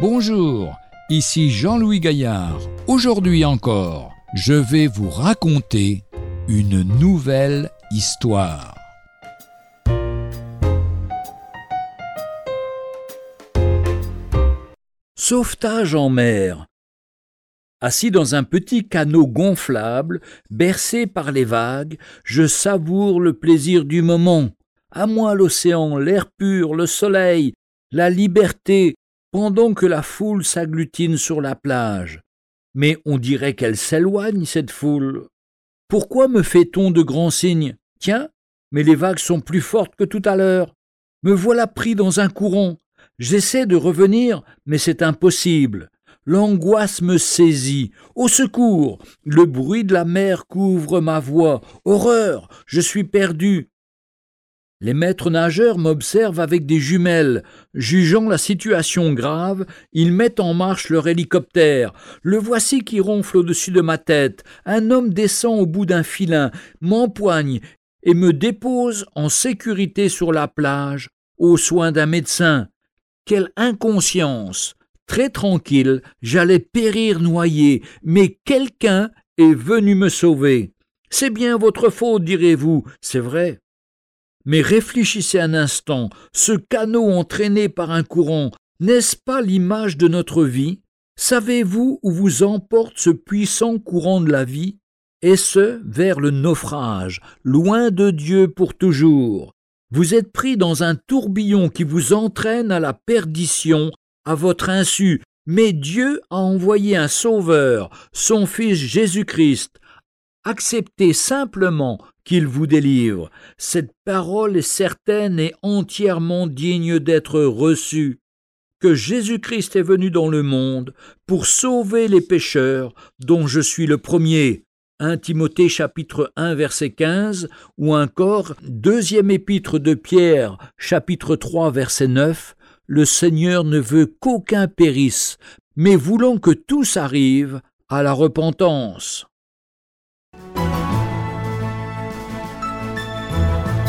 Bonjour, ici Jean-Louis Gaillard. Aujourd'hui encore, je vais vous raconter une nouvelle histoire. Sauvetage en mer. Assis dans un petit canot gonflable, bercé par les vagues, je savoure le plaisir du moment. À moi l'océan, l'air pur, le soleil, la liberté, pendant que la foule s'agglutine sur la plage. Mais on dirait qu'elle s'éloigne, cette foule. Pourquoi me fait-on de grands signes? Tiens, mais les vagues sont plus fortes que tout à l'heure. Me voilà pris dans un courant. J'essaie de revenir, mais c'est impossible. L'angoisse me saisit. Au secours. Le bruit de la mer couvre ma voix. Horreur. Je suis perdu. Les maîtres nageurs m'observent avec des jumelles. Jugeant la situation grave, ils mettent en marche leur hélicoptère. Le voici qui ronfle au-dessus de ma tête. Un homme descend au bout d'un filin, m'empoigne et me dépose en sécurité sur la plage, aux soins d'un médecin. Quelle inconscience. Très tranquille, j'allais périr noyé, mais quelqu'un est venu me sauver. C'est bien votre faute, direz-vous, c'est vrai. Mais réfléchissez un instant, ce canot entraîné par un courant, n'est-ce pas l'image de notre vie? Savez-vous où vous emporte ce puissant courant de la vie? Et ce, vers le naufrage, loin de Dieu pour toujours. Vous êtes pris dans un tourbillon qui vous entraîne à la perdition, à votre insu, mais Dieu a envoyé un Sauveur, son Fils Jésus-Christ. Acceptez simplement qu'il vous délivre. Cette parole est certaine et entièrement digne d'être reçue. Que Jésus-Christ est venu dans le monde pour sauver les pécheurs, dont je suis le premier. 1 Timothée chapitre 1 verset 15 ou encore deuxième épître de Pierre chapitre 3 verset 9 le Seigneur ne veut qu'aucun périsse mais voulant que tous arrivent à la repentance.